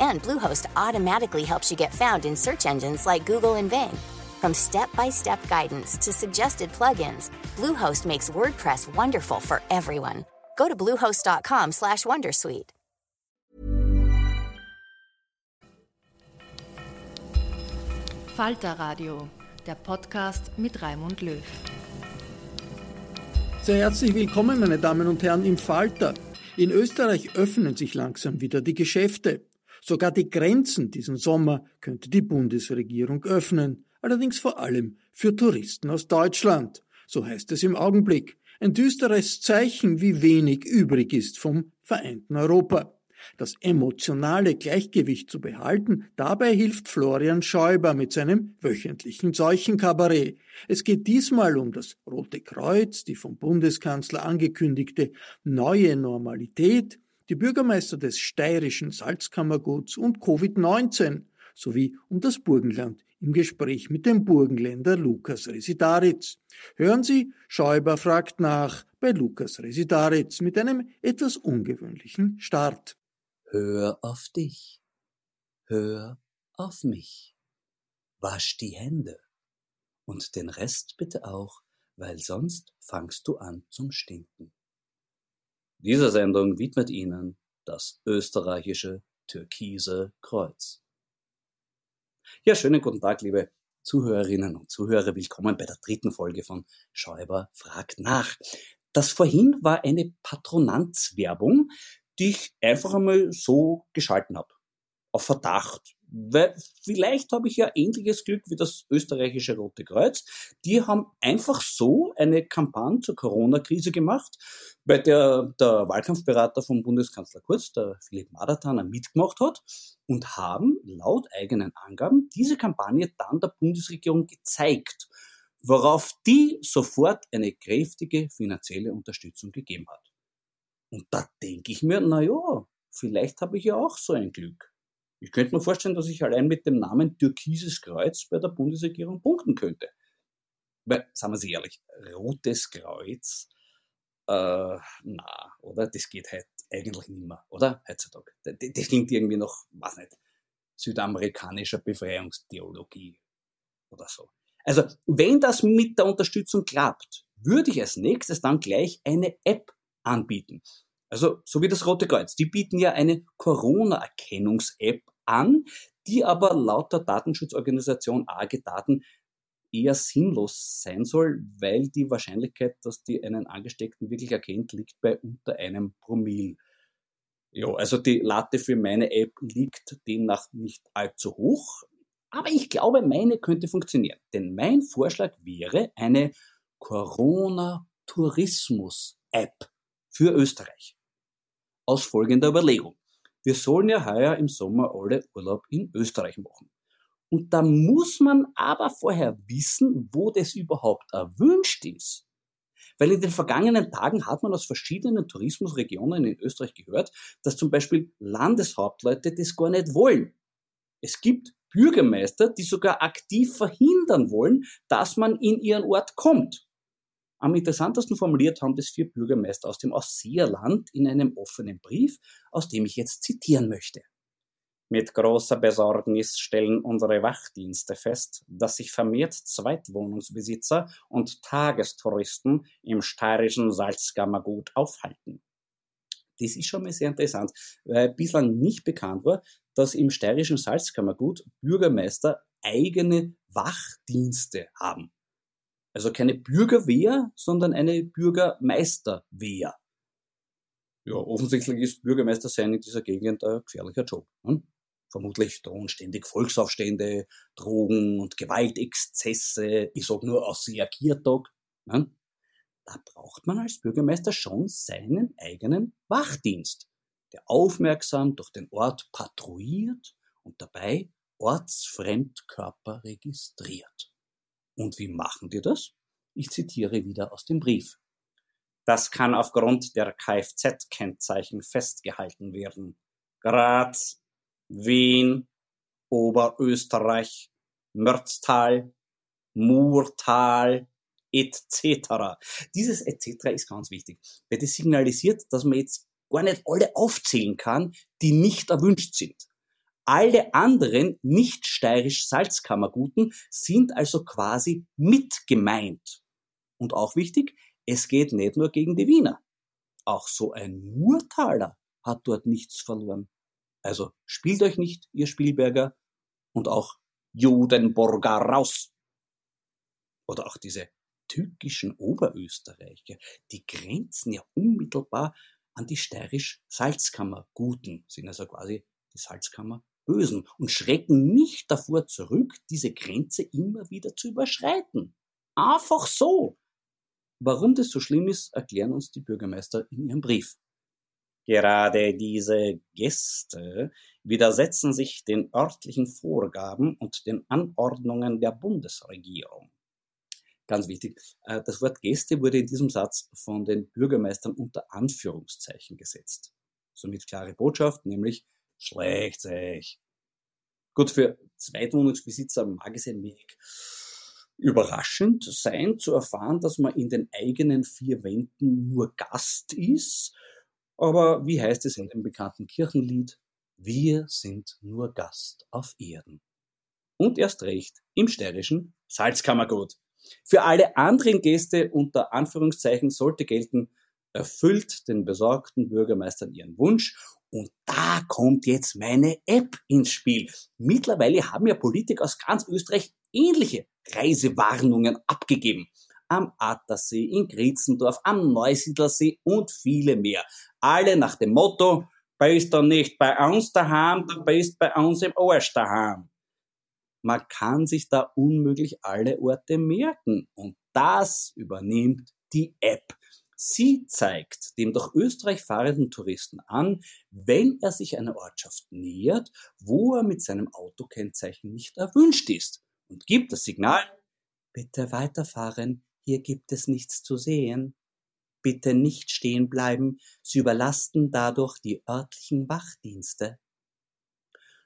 And Bluehost automatically helps you get found in search engines like Google and Bing. From step-by-step guidance to suggested plugins, Bluehost makes WordPress wonderful for everyone. Go to bluehost.com/wondersuite. Falter Radio, der Podcast mit Raimund Löw. Sehr herzlich willkommen, meine Damen und Herren, im Falter. In Österreich öffnen sich langsam wieder die Geschäfte. Sogar die Grenzen diesen Sommer könnte die Bundesregierung öffnen, allerdings vor allem für Touristen aus Deutschland. So heißt es im Augenblick. Ein düsteres Zeichen, wie wenig übrig ist vom vereinten Europa. Das emotionale Gleichgewicht zu behalten, dabei hilft Florian Schäuber mit seinem wöchentlichen Seuchenkabarett. Es geht diesmal um das Rote Kreuz, die vom Bundeskanzler angekündigte neue Normalität, die Bürgermeister des steirischen Salzkammerguts und Covid-19 sowie um das Burgenland im Gespräch mit dem Burgenländer Lukas Residaritz. Hören Sie, Schäuber fragt nach bei Lukas Residaritz mit einem etwas ungewöhnlichen Start. Hör auf dich. Hör auf mich. Wasch die Hände. Und den Rest bitte auch, weil sonst fangst du an zum Stinken. Diese Sendung widmet Ihnen das österreichische Türkise Kreuz. Ja, schönen guten Tag, liebe Zuhörerinnen und Zuhörer. Willkommen bei der dritten Folge von Schäuber fragt nach. Das vorhin war eine Patronanzwerbung, die ich einfach einmal so geschalten habe. Auf Verdacht. Weil vielleicht habe ich ja ähnliches Glück wie das österreichische Rote Kreuz. Die haben einfach so eine Kampagne zur Corona-Krise gemacht, bei der der Wahlkampfberater vom Bundeskanzler Kurz, der Philipp Madatana, mitgemacht hat und haben laut eigenen Angaben diese Kampagne dann der Bundesregierung gezeigt, worauf die sofort eine kräftige finanzielle Unterstützung gegeben hat. Und da denke ich mir, na ja, vielleicht habe ich ja auch so ein Glück. Ich könnte mir vorstellen, dass ich allein mit dem Namen Türkises Kreuz bei der Bundesregierung punkten könnte. Weil, sagen wir sie ehrlich, Rotes Kreuz, äh, na, oder? Das geht halt eigentlich nicht mehr, oder? Heutzutage. Das, das klingt irgendwie noch, weiß nicht, südamerikanischer Befreiungstheologie oder so. Also, wenn das mit der Unterstützung klappt, würde ich als nächstes dann gleich eine App anbieten. Also so wie das Rote Kreuz. Die bieten ja eine Corona-Erkennungs-App an, die aber laut der Datenschutzorganisation AG Daten eher sinnlos sein soll, weil die Wahrscheinlichkeit, dass die einen Angesteckten wirklich erkennt, liegt bei unter einem Promille. Ja, also die Latte für meine App liegt demnach nicht allzu hoch, aber ich glaube, meine könnte funktionieren. Denn mein Vorschlag wäre eine Corona-Tourismus-App für Österreich. Aus folgender Überlegung. Wir sollen ja heuer im Sommer alle Urlaub in Österreich machen. Und da muss man aber vorher wissen, wo das überhaupt erwünscht ist. Weil in den vergangenen Tagen hat man aus verschiedenen Tourismusregionen in Österreich gehört, dass zum Beispiel Landeshauptleute das gar nicht wollen. Es gibt Bürgermeister, die sogar aktiv verhindern wollen, dass man in ihren Ort kommt. Am interessantesten formuliert haben das vier Bürgermeister aus dem Ausseerland in einem offenen Brief, aus dem ich jetzt zitieren möchte. Mit großer Besorgnis stellen unsere Wachdienste fest, dass sich vermehrt Zweitwohnungsbesitzer und Tagestouristen im steirischen Salzkammergut aufhalten. Das ist schon mal sehr interessant, weil bislang nicht bekannt war, dass im steirischen Salzkammergut Bürgermeister eigene Wachdienste haben. Also keine Bürgerwehr, sondern eine Bürgermeisterwehr. Ja, offensichtlich ist Bürgermeister sein in dieser Gegend ein gefährlicher Job. Ne? Vermutlich drohen ständig Volksaufstände, Drogen und Gewaltexzesse, ich sag nur aus Kiertag. Ne? Da braucht man als Bürgermeister schon seinen eigenen Wachdienst, der aufmerksam durch den Ort patrouilliert und dabei Ortsfremdkörper registriert. Und wie machen die das? Ich zitiere wieder aus dem Brief. Das kann aufgrund der Kfz-Kennzeichen festgehalten werden. Graz, Wien, Oberösterreich, Mörztal, Murtal, etc. Dieses etc. ist ganz wichtig, weil das signalisiert, dass man jetzt gar nicht alle aufzählen kann, die nicht erwünscht sind. Alle anderen nicht steirisch Salzkammerguten sind also quasi mit gemeint. Und auch wichtig, es geht nicht nur gegen die Wiener. Auch so ein Murtaler hat dort nichts verloren. Also spielt euch nicht, ihr Spielberger, und auch Judenburger raus. Oder auch diese tückischen Oberösterreicher, die grenzen ja unmittelbar an die steirisch-Salzkammer-Guten, sind also quasi die Salzkammer-Bösen und schrecken nicht davor zurück, diese Grenze immer wieder zu überschreiten. Einfach so. Warum das so schlimm ist, erklären uns die Bürgermeister in ihrem Brief. Gerade diese Gäste widersetzen sich den örtlichen Vorgaben und den Anordnungen der Bundesregierung. Ganz wichtig, äh, das Wort Gäste wurde in diesem Satz von den Bürgermeistern unter Anführungszeichen gesetzt. Somit klare Botschaft, nämlich schlecht sich. Gut, für Zweitwohnungsbesitzer mag es ein wenig überraschend sein zu erfahren, dass man in den eigenen vier Wänden nur Gast ist. Aber wie heißt es in dem bekannten Kirchenlied? Wir sind nur Gast auf Erden. Und erst recht im steirischen Salzkammergut. Für alle anderen Gäste unter Anführungszeichen sollte gelten, erfüllt den besorgten Bürgermeistern ihren Wunsch und da kommt jetzt meine App ins Spiel. Mittlerweile haben ja Politiker aus ganz Österreich ähnliche Reisewarnungen abgegeben. Am Attersee, in Griezendorf, am Neusiedlersee und viele mehr. Alle nach dem Motto, bist du nicht bei uns daheim, du bist bei uns im Arsch daheim. Man kann sich da unmöglich alle Orte merken und das übernimmt die App. Sie zeigt dem durch Österreich fahrenden Touristen an, wenn er sich einer Ortschaft nähert, wo er mit seinem Autokennzeichen nicht erwünscht ist und gibt das Signal, bitte weiterfahren, hier gibt es nichts zu sehen. Bitte nicht stehen bleiben, sie überlasten dadurch die örtlichen Wachdienste.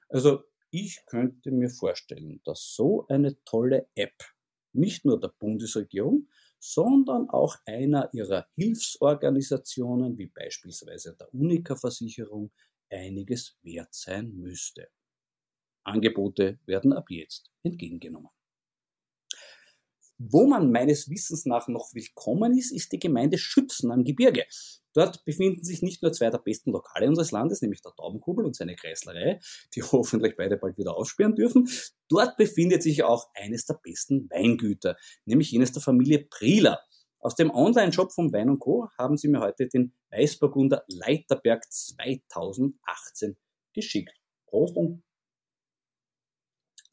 Also ich könnte mir vorstellen, dass so eine tolle App nicht nur der Bundesregierung, sondern auch einer ihrer Hilfsorganisationen, wie beispielsweise der Unica-Versicherung, einiges wert sein müsste. Angebote werden ab jetzt entgegengenommen. Wo man meines Wissens nach noch willkommen ist, ist die Gemeinde Schützen am Gebirge. Dort befinden sich nicht nur zwei der besten Lokale unseres Landes, nämlich der Taubenkubel und seine Kreislerei, die hoffentlich beide bald wieder aufsperren dürfen. Dort befindet sich auch eines der besten Weingüter, nämlich jenes der Familie Prieler. Aus dem Online-Shop von Wein Co. haben sie mir heute den Weißburgunder Leiterberg 2018 geschickt. Prost und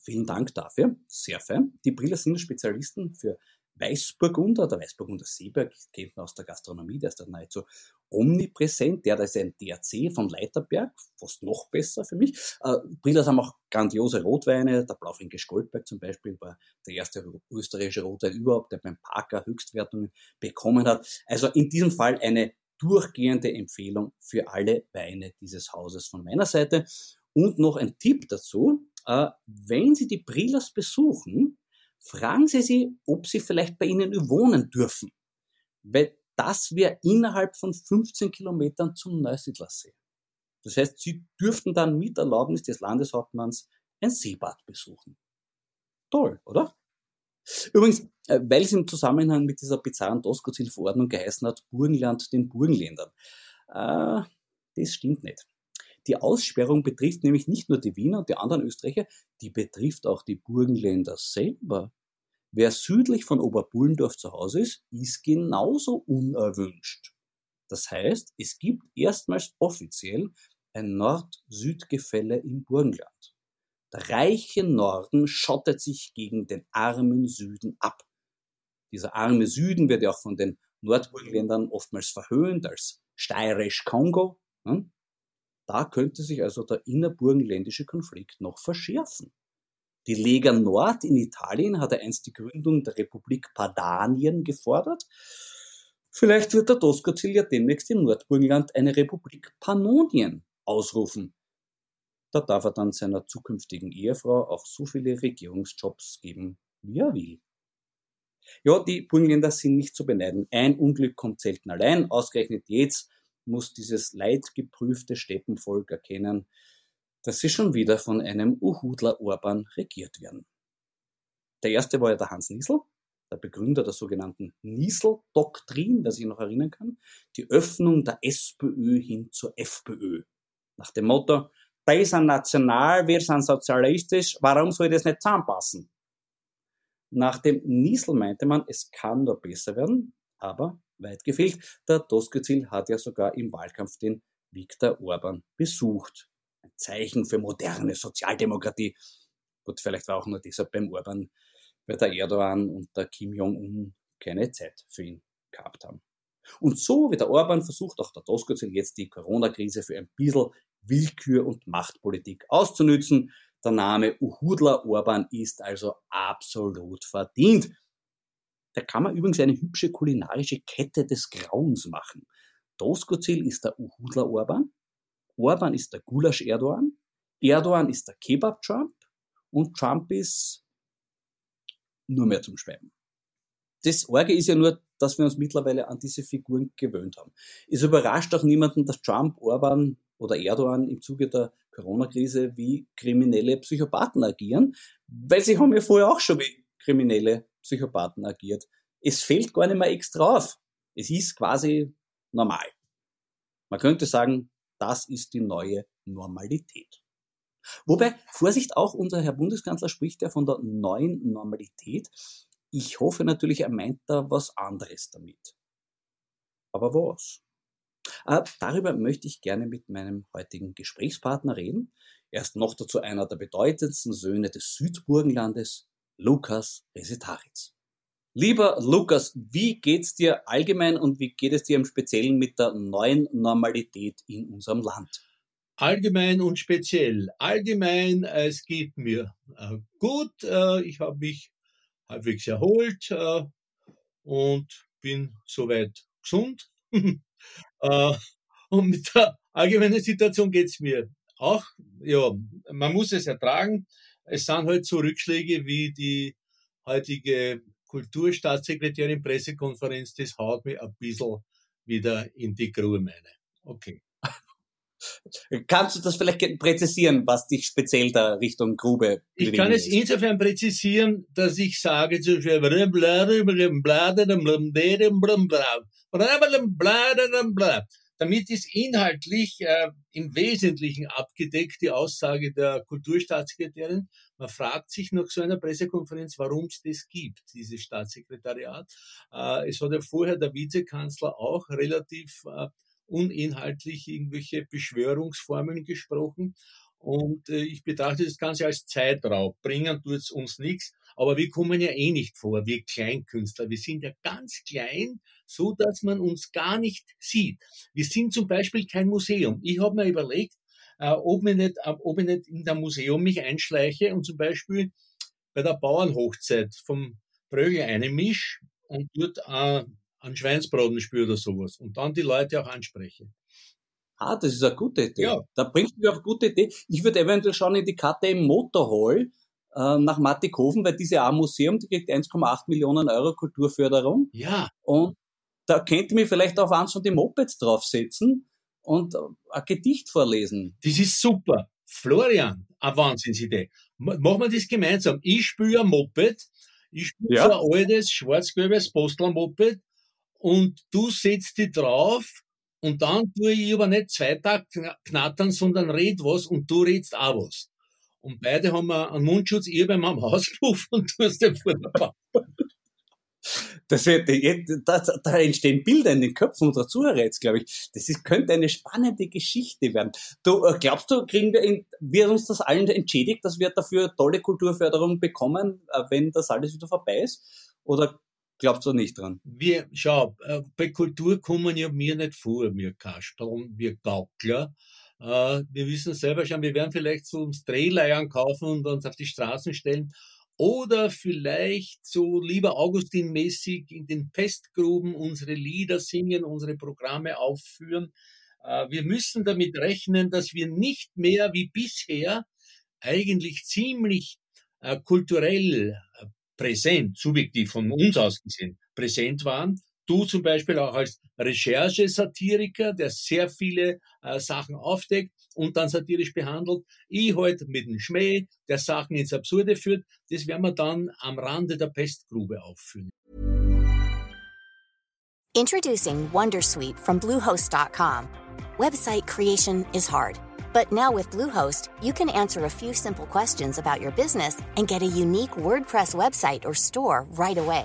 Vielen Dank dafür. Sehr fein. Die Briller sind Spezialisten für Weißburgunder. Der Weißburgunder Seeberg kennt man aus der Gastronomie, der ist da nahezu omnipräsent. Der da ist ein DRC von Leiterberg, fast noch besser für mich. Äh, Brillers haben auch grandiose Rotweine. Der Blaufränkisch Goldberg zum Beispiel war der erste österreichische Rotwein überhaupt, der beim Parker Höchstwertungen bekommen hat. Also in diesem Fall eine durchgehende Empfehlung für alle Weine dieses Hauses von meiner Seite. Und noch ein Tipp dazu wenn Sie die Brillas besuchen, fragen Sie sie, ob Sie vielleicht bei Ihnen wohnen dürfen. Weil das wäre innerhalb von 15 Kilometern zum Neusiedlersee. Das heißt, Sie dürften dann mit Erlaubnis des Landeshauptmanns ein Seebad besuchen. Toll, oder? Übrigens, äh, weil es im Zusammenhang mit dieser bizarren Doskozil-Verordnung geheißen hat, Burgenland den Burgenländern. Äh, das stimmt nicht. Die Aussperrung betrifft nämlich nicht nur die Wiener und die anderen Österreicher, die betrifft auch die Burgenländer selber. Wer südlich von Oberbullendorf zu Hause ist, ist genauso unerwünscht. Das heißt, es gibt erstmals offiziell ein Nord-Süd-Gefälle im Burgenland. Der reiche Norden schottet sich gegen den armen Süden ab. Dieser arme Süden wird ja auch von den Nordburgenländern oftmals verhöhnt als steirisch Kongo. Hm? Da könnte sich also der innerburgenländische Konflikt noch verschärfen. Die Lega Nord in Italien hatte einst die Gründung der Republik Padanien gefordert. Vielleicht wird der Doskozil ja demnächst im Nordburgenland eine Republik Pannonien ausrufen. Da darf er dann seiner zukünftigen Ehefrau auch so viele Regierungsjobs geben, wie er will. Ja, die Burgenländer sind nicht zu beneiden. Ein Unglück kommt selten allein. Ausgerechnet jetzt muss dieses leidgeprüfte Steppenvolk erkennen, dass sie schon wieder von einem Uhudler Orban regiert werden. Der erste war ja der Hans Niesel, der Begründer der sogenannten Niesel-Doktrin, wer sich noch erinnern kann, die Öffnung der SPÖ hin zur FPÖ. Nach dem Motto, die sind national, wir sind sozialistisch, warum soll das nicht zusammenpassen? Nach dem Niesel meinte man, es kann nur besser werden, aber weit gefehlt. Der Doskozil hat ja sogar im Wahlkampf den Viktor Orban besucht. Ein Zeichen für moderne Sozialdemokratie. Gut, vielleicht war auch nur deshalb beim Orban, weil der Erdogan und der Kim Jong-un keine Zeit für ihn gehabt haben. Und so wie der Orban versucht auch der Doskozil jetzt die Corona-Krise für ein bisschen Willkür und Machtpolitik auszunützen. Der Name Uhudler Orban ist also absolut verdient. Da kann man übrigens eine hübsche kulinarische Kette des Grauens machen. Doskozil ist der Uhudler Orban, Orban ist der Gulasch Erdogan, Erdogan ist der Kebab Trump und Trump ist nur mehr zum Schweiben. Das Orge ist ja nur, dass wir uns mittlerweile an diese Figuren gewöhnt haben. Es überrascht auch niemanden, dass Trump, Orban oder Erdogan im Zuge der Corona-Krise wie kriminelle Psychopathen agieren, weil sie haben ja vorher auch schon kriminelle Psychopathen agiert. Es fällt gar nicht mehr extra auf. Es ist quasi normal. Man könnte sagen, das ist die neue Normalität. Wobei, Vorsicht, auch unser Herr Bundeskanzler spricht ja von der neuen Normalität. Ich hoffe natürlich, er meint da was anderes damit. Aber was? Äh, darüber möchte ich gerne mit meinem heutigen Gesprächspartner reden. Er ist noch dazu einer der bedeutendsten Söhne des Südburgenlandes, Lukas Resetaritz. Lieber Lukas, wie geht's dir allgemein und wie geht es dir im Speziellen mit der neuen Normalität in unserem Land? Allgemein und speziell. Allgemein, es geht mir äh, gut. Äh, ich habe mich halbwegs erholt äh, und bin soweit gesund. Äh, und mit der allgemeinen Situation geht's mir auch. Ja, man muss es ertragen. Es sind halt so Rückschläge wie die heutige Kulturstaatssekretärin Pressekonferenz, das haut mich ein bisschen wieder in die Grube meine. Okay. Kannst du das vielleicht präzisieren, was dich speziell da Richtung Grube Ich kann es insofern präzisieren, dass ich sage, damit ist inhaltlich äh, im Wesentlichen abgedeckt die Aussage der Kulturstaatssekretärin. Man fragt sich nach so einer Pressekonferenz, warum es das gibt, dieses Staatssekretariat. Äh, es hat ja vorher der Vizekanzler auch relativ äh, uninhaltlich irgendwelche Beschwörungsformeln gesprochen. Und äh, ich betrachte das Ganze als Zeitraub. Bringen tut es uns nichts. Aber wir kommen ja eh nicht vor, wir Kleinkünstler. Wir sind ja ganz klein, so dass man uns gar nicht sieht. Wir sind zum Beispiel kein Museum. Ich habe mir überlegt, äh, ob, ich nicht, äh, ob ich nicht in der Museum mich einschleiche und zum Beispiel bei der Bauernhochzeit vom Brögel einmisch und dort äh, einen Schweinsbraten spüre oder sowas und dann die Leute auch anspreche. Ah, das ist eine gute Idee. Ja. Da bringst du mich auf eine gute Idee. Ich würde eventuell schauen in die Karte im Motorhall äh, nach Mattikofen, weil diese ein Museum, die kriegt 1,8 Millionen Euro Kulturförderung. Ja. Und da könnte mich vielleicht auf eins von den Mopeds draufsetzen und ein Gedicht vorlesen. Das ist super. Florian, eine Wahnsinnsidee. Machen wir das gemeinsam. Ich spüre ein Moped, ich spüre ja. so ein altes, schwarz-gelbes Postelmoped und du setzt die drauf und dann tue ich aber nicht zwei Tage knattern, sondern red was und du redst auch was. Und beide haben einen Mundschutz, ihr beim Hauspuff und du hast den vor der Bauch. Das wird, da, da entstehen Bilder in den Köpfen unserer Zuhörer jetzt, glaube ich. Das ist, könnte eine spannende Geschichte werden. Du, äh, glaubst du, kriegen wir, wird uns das allen entschädigt, dass wir dafür tolle Kulturförderung bekommen, äh, wenn das alles wieder vorbei ist? Oder glaubst du nicht dran? Wir, schau, äh, bei Kultur kommen ja mir nicht vor, wir Kasperln, wir Gaukler. Äh, wir wissen selber schon, wir werden vielleicht so uns Drehleiern kaufen und uns auf die Straßen stellen. Oder vielleicht so lieber Augustin-mäßig in den Pestgruben unsere Lieder singen, unsere Programme aufführen. Äh, wir müssen damit rechnen, dass wir nicht mehr wie bisher eigentlich ziemlich äh, kulturell präsent, subjektiv von uns aus gesehen, präsent waren. Du zum Beispiel auch als Recherche-Satiriker, der sehr viele äh, Sachen aufdeckt und dann satirisch behandelt. Ich heute halt mit dem Schmäh, der Sachen ins Absurde führt. Das werden wir dann am Rande der Pestgrube aufführen. Introducing Wondersuite from Bluehost.com. Website creation is hard. But now with Bluehost, you can answer a few simple questions about your business and get a unique WordPress website or store right away.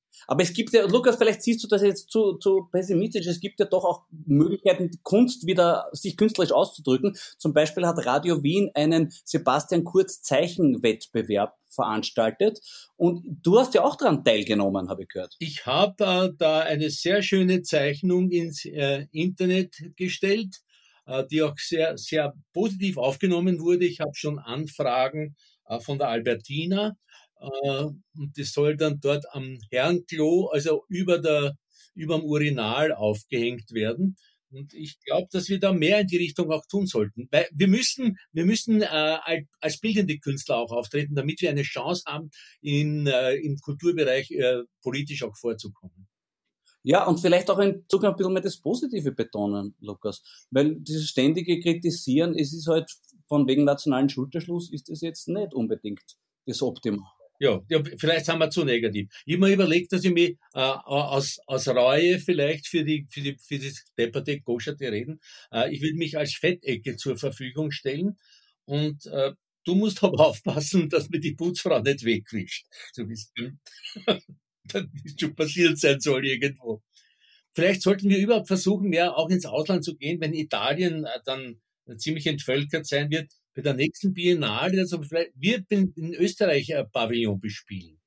Aber es gibt ja, Lukas, vielleicht siehst du das jetzt zu, zu pessimistisch, es gibt ja doch auch Möglichkeiten, Kunst wieder sich künstlerisch auszudrücken. Zum Beispiel hat Radio Wien einen Sebastian Kurz Zeichenwettbewerb veranstaltet und du hast ja auch daran teilgenommen, habe ich gehört. Ich habe äh, da eine sehr schöne Zeichnung ins äh, Internet gestellt, äh, die auch sehr, sehr positiv aufgenommen wurde. Ich habe schon Anfragen äh, von der Albertina und das soll dann dort am Herrenklo, also über der, über dem Urinal aufgehängt werden. Und ich glaube, dass wir da mehr in die Richtung auch tun sollten. Weil wir müssen, wir müssen äh, als bildende Künstler auch auftreten, damit wir eine Chance haben, in, äh, im Kulturbereich äh, politisch auch vorzukommen. Ja, und vielleicht auch in Zukunft ein bisschen mehr das Positive betonen, Lukas. Weil dieses ständige Kritisieren, es ist halt von wegen nationalen Schulterschluss, ist es jetzt nicht unbedingt das Optimum. Ja, ja, vielleicht sind wir zu negativ. Ich habe mir überlegt, dass ich mich äh, aus, aus Reue vielleicht für die für die für das depperte Goscherte reden, äh, ich würde mich als Fettecke zur Verfügung stellen und äh, du musst aber aufpassen, dass mir die Putzfrau nicht wegwischt, so wie es schon passiert sein soll irgendwo. Vielleicht sollten wir überhaupt versuchen, mehr auch ins Ausland zu gehen, wenn Italien äh, dann ziemlich entvölkert sein wird, bei der nächsten Biennale, also vielleicht wird in, Österreich ein Pavillon bespielen.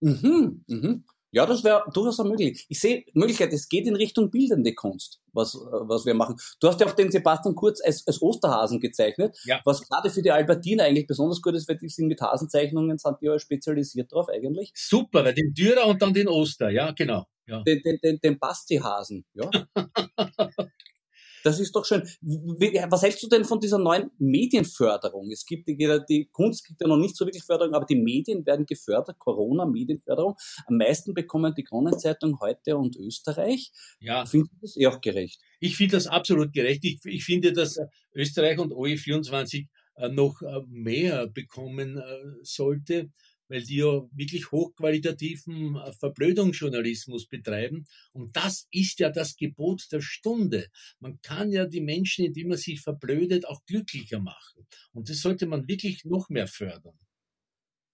Mhm, mhm. Ja, das wäre durchaus möglich. Ich sehe Möglichkeit, es geht in Richtung bildende Kunst, was, was wir machen. Du hast ja auch den Sebastian Kurz als, als Osterhasen gezeichnet, ja. was gerade für die Albertiner eigentlich besonders gut ist, weil die sind mit Hasenzeichnungen, sind die ja spezialisiert drauf eigentlich. Super, weil den Dürer und dann den Oster, ja, genau. Ja. Den, den, den, den Basti-Hasen, ja. Das ist doch schön. Was hältst du denn von dieser neuen Medienförderung? Es gibt die, die Kunst gibt ja noch nicht so wirklich Förderung, aber die Medien werden gefördert, Corona-Medienförderung. Am meisten bekommen die Kronenzeitung heute und Österreich. Ja. Findest du das eh auch gerecht? Ich finde das absolut gerecht. Ich, ich finde, dass Österreich und OE24 äh, noch äh, mehr bekommen äh, sollte weil die ja wirklich hochqualitativen äh, Verblödungsjournalismus betreiben. Und das ist ja das Gebot der Stunde. Man kann ja die Menschen, indem man sie verblödet, auch glücklicher machen. Und das sollte man wirklich noch mehr fördern.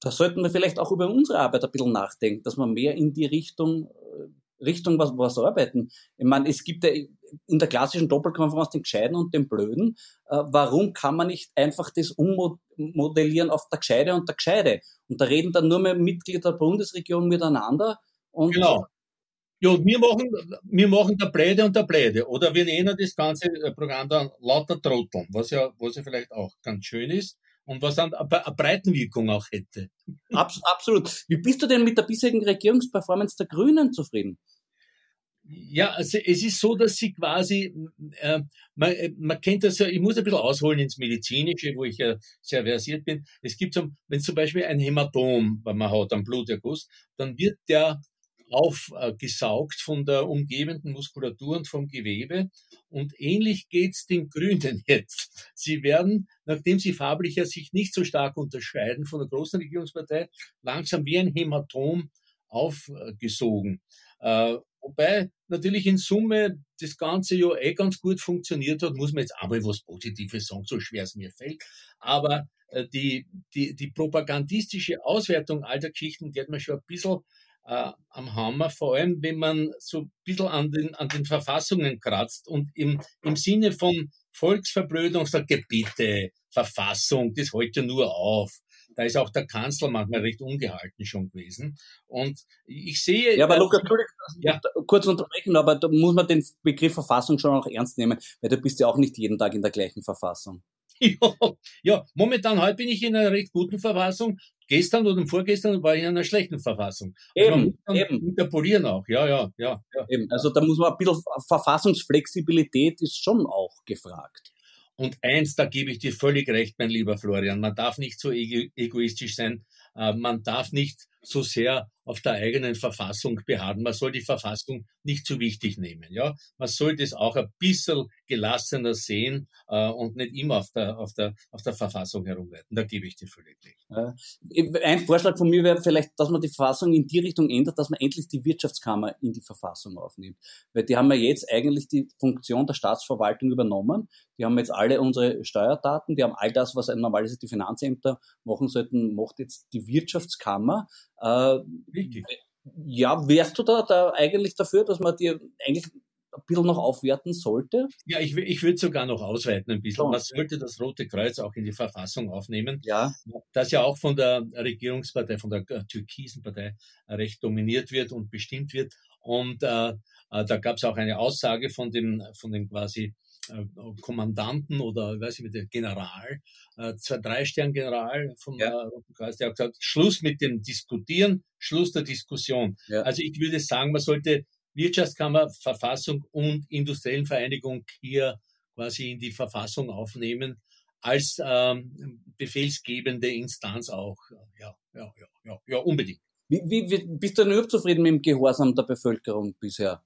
Da sollten wir vielleicht auch über unsere Arbeit ein bisschen nachdenken, dass wir mehr in die Richtung äh, Richtung was, was arbeiten. Ich meine, es gibt ja in der klassischen Doppelkonferenz den Gescheiden und den Blöden. Äh, warum kann man nicht einfach das ummodellieren auf der Gescheide und der Gescheide? Und da reden dann nur mehr Mitglieder der Bundesregierung miteinander. Und genau. Ja, und wir machen, wir machen der Bläde und der Bläde. Oder wir nennen das ganze Programm dann lauter Trotteln, was ja, was ja vielleicht auch ganz schön ist und was dann eine Breitenwirkung auch hätte. Absolut. Wie bist du denn mit der bisherigen Regierungsperformance der Grünen zufrieden? Ja, also es ist so, dass sie quasi, äh, man, äh, man kennt das ja, ich muss ein bisschen ausholen ins Medizinische, wo ich ja sehr versiert bin. Es gibt so, wenn zum Beispiel ein Hämatom, wenn man hat, einen Bluterguss, dann wird der aufgesaugt von der umgebenden Muskulatur und vom Gewebe. Und ähnlich geht's den Grünen jetzt. Sie werden, nachdem sie farblicher sich nicht so stark unterscheiden von der großen Regierungspartei, langsam wie ein Hämatom aufgesogen. Äh, wobei natürlich in Summe das Ganze ja eh ganz gut funktioniert hat, muss man jetzt einmal was Positives sagen, so schwer es mir fällt. Aber äh, die, die, die propagandistische Auswertung all der Geschichten, die hat man schon ein bisschen äh, am Hammer, vor allem wenn man so ein bisschen an den, an den Verfassungen kratzt und im, im Sinne von Volksverblödung sagt, bitte, Verfassung, das hält ja nur auf. Da ist auch der Kanzler manchmal recht ungehalten schon gewesen. Und ich sehe. Ja, aber Lukas, ja. kurz unterbrechen, aber da muss man den Begriff Verfassung schon auch ernst nehmen, weil du bist ja auch nicht jeden Tag in der gleichen Verfassung. Ja, ja, momentan heute bin ich in einer recht guten Verfassung. Gestern oder vorgestern war ich in einer schlechten Verfassung. Eben, also eben. Interpolieren auch, ja, ja, ja, ja. Eben. Also da muss man ein bisschen Verfassungsflexibilität ist schon auch gefragt. Und eins, da gebe ich dir völlig recht, mein lieber Florian, man darf nicht so egoistisch sein, äh, man darf nicht so sehr auf der eigenen Verfassung beharren. Man soll die Verfassung nicht zu wichtig nehmen. Ja, man sollte es auch ein bisschen gelassener sehen äh, und nicht immer auf der auf der auf der Verfassung herumreiten. Da gebe ich dir völlig recht. Ein Vorschlag von mir wäre vielleicht, dass man die Verfassung in die Richtung ändert, dass man endlich die Wirtschaftskammer in die Verfassung aufnimmt, weil die haben ja jetzt eigentlich die Funktion der Staatsverwaltung übernommen. Die haben jetzt alle unsere Steuerdaten, die haben all das, was normalerweise die Finanzämter machen sollten, macht jetzt die Wirtschaftskammer. Äh, Richtig. Ja, wärst du da, da eigentlich dafür, dass man dir eigentlich ein bisschen noch aufwerten sollte? Ja, ich, ich würde sogar noch ausweiten ein bisschen. Man sollte das Rote Kreuz auch in die Verfassung aufnehmen. Ja. Das ja auch von der Regierungspartei, von der äh, türkisen Partei recht dominiert wird und bestimmt wird. Und äh, äh da gab es auch eine Aussage von dem, von dem quasi Kommandanten oder weiß ich nicht, General, äh, zwei, drei Stern General vom ja. Äh, Roten Kreuz, der hat gesagt, Schluss mit dem Diskutieren, Schluss der Diskussion. Ja. Also ich würde sagen, man sollte Wirtschaftskammer, Verfassung und industriellen Vereinigung hier quasi in die Verfassung aufnehmen als ähm, befehlsgebende Instanz auch. Ja, ja, ja, ja, ja unbedingt. Wie, wie, wie bist du denn überhaupt zufrieden mit dem Gehorsam der Bevölkerung bisher?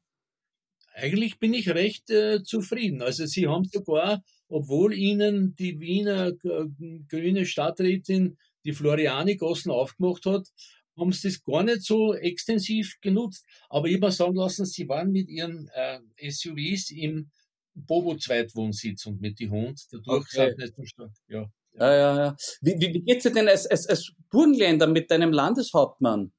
Eigentlich bin ich recht äh, zufrieden. Also sie haben sogar, obwohl ihnen die Wiener äh, grüne Stadträtin die Floriani Gossen aufgemacht hat, haben sie das gar nicht so extensiv genutzt. Aber ich habe sagen lassen, sie waren mit ihren äh, SUVs im Bobo-Zweitwohnsitz und mit die Hund. Dadurch okay. sind nicht so stark. Ja, ja, ja. ja. Wie, wie, wie geht's dir denn als, als, als Burgenländer mit deinem Landeshauptmann?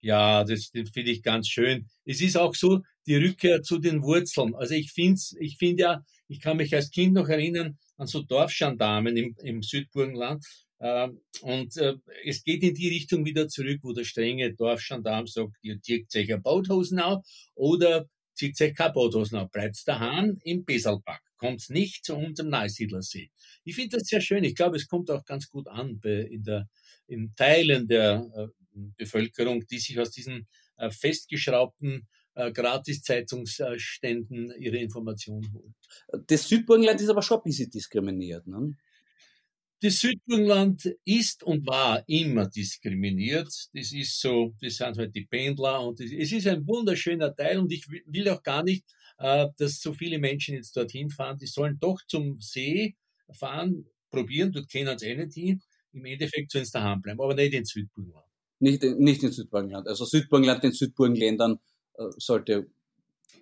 Ja, das, das finde ich ganz schön. Es ist auch so die Rückkehr zu den Wurzeln. Also ich finde ich finde ja, ich kann mich als Kind noch erinnern an so Dorfgendarmen im, im Südburgenland. Äh, und äh, es geht in die Richtung wieder zurück, wo der strenge Dorfgendarm sagt, ihr zieht euch ein Bauthosen auf oder zieht euch keine Bauthosen auf, bleibt daheim im Besalpack, kommt nicht zu unserem Neusiedlersee. Ich finde das sehr schön. Ich glaube, es kommt auch ganz gut an in der, in Teilen der äh, Bevölkerung, die sich aus diesen äh, festgeschraubten äh, Gratis-Zeitungsständen ihre Informationen holen. Das Südburgenland ist aber schon ein bisschen diskriminiert. Ne? Das Südburgenland ist und war immer diskriminiert. Das ist so, das sind halt die Pendler und das, es ist ein wunderschöner Teil und ich will auch gar nicht, äh, dass so viele Menschen jetzt dorthin fahren. Die sollen doch zum See fahren, probieren, dort kennen sie eh nicht hin. Im Endeffekt sollen sie daheim bleiben, aber nicht in Südburgenland. Nicht, nicht in Südburgenland. Also Südburgenland den Südburgenländern sollte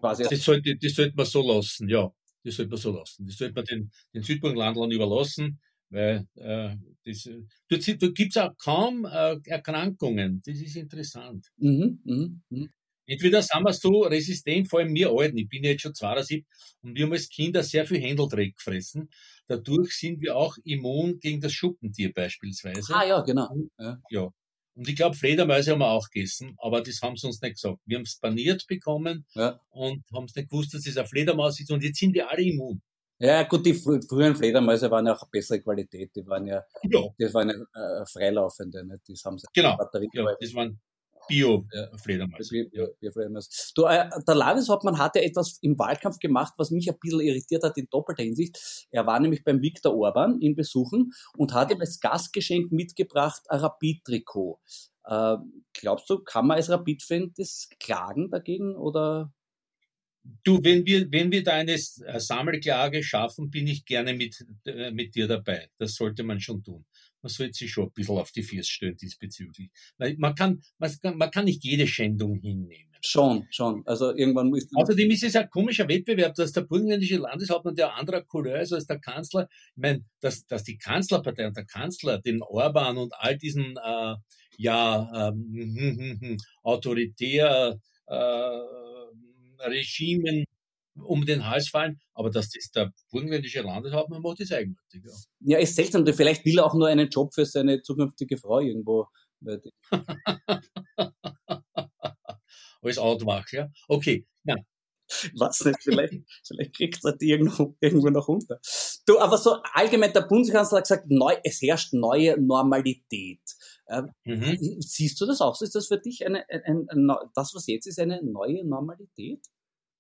quasi. Das sollte, das sollte man so lassen, ja. Das sollte man so lassen. Das sollte man den, den Südburgenlandlern überlassen, weil äh, das, dort, dort gibt es auch kaum äh, Erkrankungen. Das ist interessant. Mhm, mh, mh. Entweder sind wir so resistent, vor allem wir Alten. Ich bin jetzt schon 72 und wir haben als Kinder sehr viel Händeldreck gefressen. Dadurch sind wir auch immun gegen das Schuppentier beispielsweise. Ah ja, genau. Ja. ja. Und ich glaube, Fledermäuse haben wir auch gegessen, aber das haben sie uns nicht gesagt. Wir haben es paniert bekommen ja. und haben es nicht gewusst, dass es eine Fledermaus ist und jetzt sind wir alle immun. Ja, gut, die fr früheren Fledermäuse waren ja auch bessere Qualität. Die waren ja, ja. das waren ja äh, freilaufende, ne? Die haben genau, ja, das waren Bio-Fledermaus. Ja, Bio, Bio, du, äh, der Landeshauptmann hat ja etwas im Wahlkampf gemacht, was mich ein bisschen irritiert hat in doppelter Hinsicht. Er war nämlich beim Viktor Orban in Besuchen und hat ihm als Gastgeschenk mitgebracht ein Rapid-Trikot. Äh, glaubst du, kann man als Rapid-Fan das klagen dagegen oder Du, wenn wir, wenn wir da eine Sammelklage schaffen, bin ich gerne mit, äh, mit dir dabei. Das sollte man schon tun. Man sollte sich schon ein bisschen auf die Füße stellen diesbezüglich. Man kann, man kann, man kann nicht jede Schändung hinnehmen. Schon, schon. Also irgendwann muss. Außerdem ist es ein komischer Wettbewerb, dass der burgenländische Landeshauptmann der anderer Couleur ist als der Kanzler. Ich meine, dass, dass die Kanzlerpartei und der Kanzler den Orban und all diesen äh, ja ähm, autoritär äh, Regimen um den Hals fallen, aber dass das der burgenländische Landeshauptmann macht, ist eigenartig. Ja. ja, ist seltsam. Vielleicht will er auch nur einen Job für seine zukünftige Frau irgendwo. Als Outwachler. Okay, ja. Was nicht, vielleicht, vielleicht kriegt er die irgendwo, irgendwo noch unter. Du, aber so allgemein, der Bundeskanzler hat gesagt, neu, es herrscht neue Normalität. Ähm, mhm. Siehst du das auch? Ist das für dich eine, ein, ein, das, was jetzt ist, eine neue Normalität?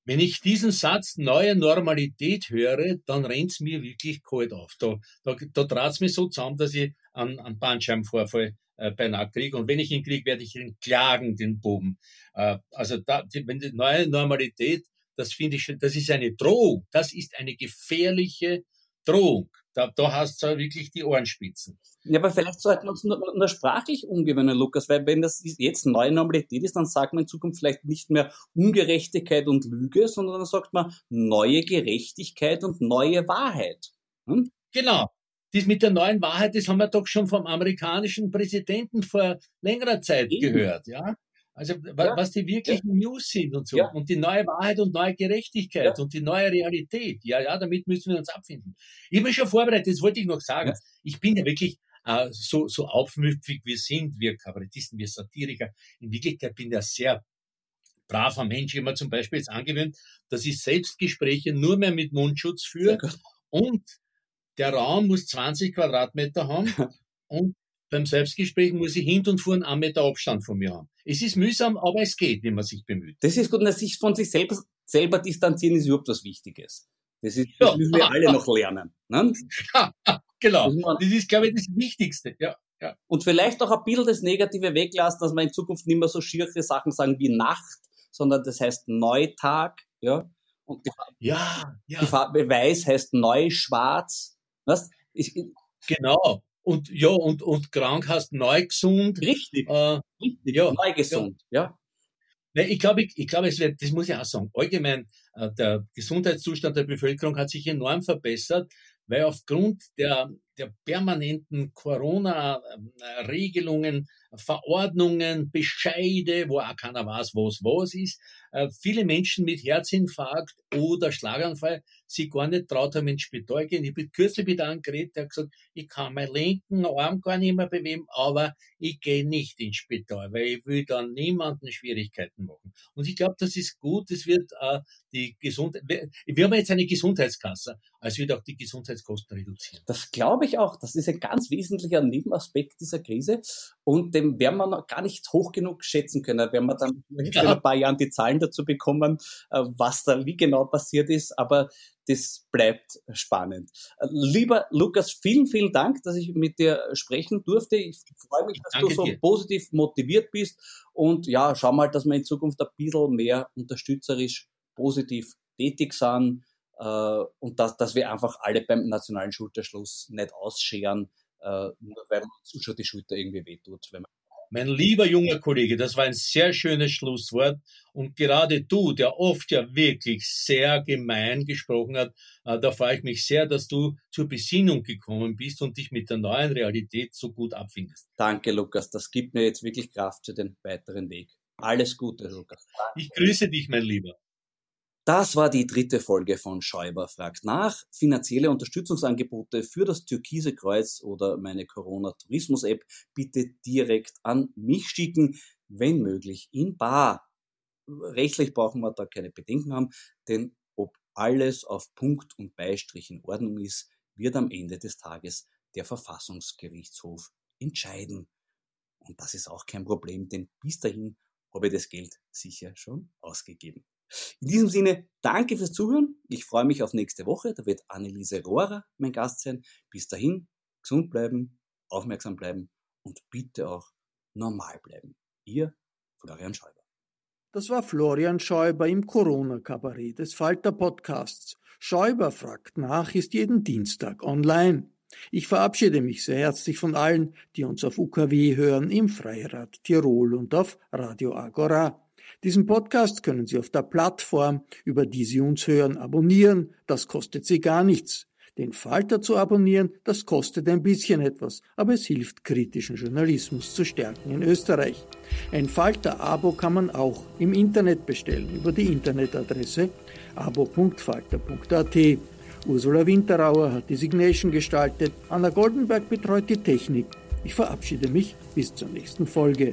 Wenn ich diesen Satz neue Normalität höre, dann rennt's mir wirklich kalt auf. Da, da, da draht's mir so zusammen, dass ich an, an Bandscheibenvorfall äh, beinahe kriege. Und wenn ich ihn kriege, werde ich ihn klagen, den Buben. Äh, also da, die, wenn die neue Normalität, das finde ich, das ist eine Drohung. Das ist eine gefährliche Drohung. Da, da hast du wirklich die Ohrenspitzen. Ja, aber vielleicht sollten wir uns nur, nur sprachlich umgewöhnen, Lukas, weil wenn das jetzt neue Normalität ist, dann sagt man in Zukunft vielleicht nicht mehr Ungerechtigkeit und Lüge, sondern dann sagt man neue Gerechtigkeit und neue Wahrheit. Hm? Genau. Das mit der neuen Wahrheit, das haben wir doch schon vom amerikanischen Präsidenten vor längerer Zeit Eben. gehört, ja. Also ja. was die wirklichen ja. News sind und so. Ja. Und die neue Wahrheit und neue Gerechtigkeit und die neue Realität. Ja, ja, damit müssen wir uns abfinden. Ich bin schon vorbereitet, das wollte ich noch sagen. Ich bin ja wirklich äh, so, so aufmüpfig wir sind, wir Kabarettisten, wir Satiriker. In Wirklichkeit bin ich ja sehr braver Mensch. Immer zum Beispiel jetzt angewöhnt, dass ich Selbstgespräche nur mehr mit Mundschutz führe und der Raum muss 20 Quadratmeter haben und beim Selbstgespräch muss ich hin und vor einen Meter Abstand von mir haben. Es ist mühsam, aber es geht, wenn man sich bemüht. Das ist gut, dass sich von sich selber, selber distanzieren ist überhaupt was Wichtiges. Das, ist, das ja. müssen wir alle noch lernen. Ne? Ja, genau. Das ist, glaube ich, das Wichtigste. Ja, ja. Und vielleicht auch ein bisschen das Negative weglassen, dass wir in Zukunft nicht mehr so schiere Sachen sagen wie Nacht, sondern das heißt Neutag. Ja, und die Farbe, ja, ja. die Farbe Weiß heißt Neuschwarz. Was? Ich, genau. Und ja, und, und krank hast neu gesund. Richtig. Äh, Richtig. Ja, neu gesund, ja. ja. Ich glaube, ich, ich glaube, es wird, das muss ich auch sagen, allgemein, äh, der Gesundheitszustand der Bevölkerung hat sich enorm verbessert, weil aufgrund der, der permanenten Corona-Regelungen, Verordnungen, Bescheide, wo auch keiner weiß, was was ist, viele Menschen mit Herzinfarkt oder Schlaganfall sich gar nicht traut haben ins Spital gehen. Ich bin kürzlich mit einem geredet, der hat gesagt, ich kann meinen linken Arm gar nicht mehr bewegen, aber ich gehe nicht ins Spital, weil ich will dann niemanden Schwierigkeiten machen. Und ich glaube, das ist gut, das wird äh, die Gesundheit, wir haben jetzt eine Gesundheitskasse, also wird auch die Gesundheitskosten reduzieren. Das glaube ich auch, das ist ein ganz wesentlicher Nebenaspekt dieser Krise und den werden wir noch gar nicht hoch genug schätzen können, werden wir dann ja. in ein paar Jahren die Zahlen dazu bekommen, äh, was da wie genau passiert ist, aber das bleibt spannend. Lieber Lukas, vielen, vielen Dank, dass ich mit dir sprechen durfte. Ich freue mich, dass Danke du so dir. positiv motiviert bist und ja, schau mal, dass wir in Zukunft ein bisschen mehr unterstützerisch positiv tätig sind äh, und dass, dass wir einfach alle beim nationalen Schulterschluss nicht ausscheren, äh, nur weil uns schon die Schulter irgendwie wehtut, wenn man mein lieber junger Kollege, das war ein sehr schönes Schlusswort. Und gerade du, der oft ja wirklich sehr gemein gesprochen hat, äh, da freue ich mich sehr, dass du zur Besinnung gekommen bist und dich mit der neuen Realität so gut abfindest. Danke, Lukas. Das gibt mir jetzt wirklich Kraft für den weiteren Weg. Alles Gute, Lukas. Ich grüße dich, mein Lieber. Das war die dritte Folge von Schäuber fragt nach. Finanzielle Unterstützungsangebote für das Türkise Kreuz oder meine Corona-Tourismus-App bitte direkt an mich schicken, wenn möglich in Bar. Rechtlich brauchen wir da keine Bedenken haben, denn ob alles auf Punkt und Beistrich in Ordnung ist, wird am Ende des Tages der Verfassungsgerichtshof entscheiden. Und das ist auch kein Problem, denn bis dahin habe ich das Geld sicher schon ausgegeben. In diesem Sinne, danke fürs Zuhören. Ich freue mich auf nächste Woche. Da wird Anneliese Rohrer mein Gast sein. Bis dahin, gesund bleiben, aufmerksam bleiben und bitte auch normal bleiben. Ihr Florian Schäuber. Das war Florian Schäuber im Corona-Kabarett des Falter Podcasts. Schäuber fragt nach ist jeden Dienstag online. Ich verabschiede mich sehr herzlich von allen, die uns auf UKW hören, im Freirad Tirol und auf Radio Agora. Diesen Podcast können Sie auf der Plattform, über die Sie uns hören, abonnieren. Das kostet Sie gar nichts. Den Falter zu abonnieren, das kostet ein bisschen etwas, aber es hilft, kritischen Journalismus zu stärken in Österreich. Ein Falter-Abo kann man auch im Internet bestellen über die Internetadresse abo.falter.at. Ursula Winterauer hat die Signation gestaltet, Anna Goldenberg betreut die Technik. Ich verabschiede mich bis zur nächsten Folge.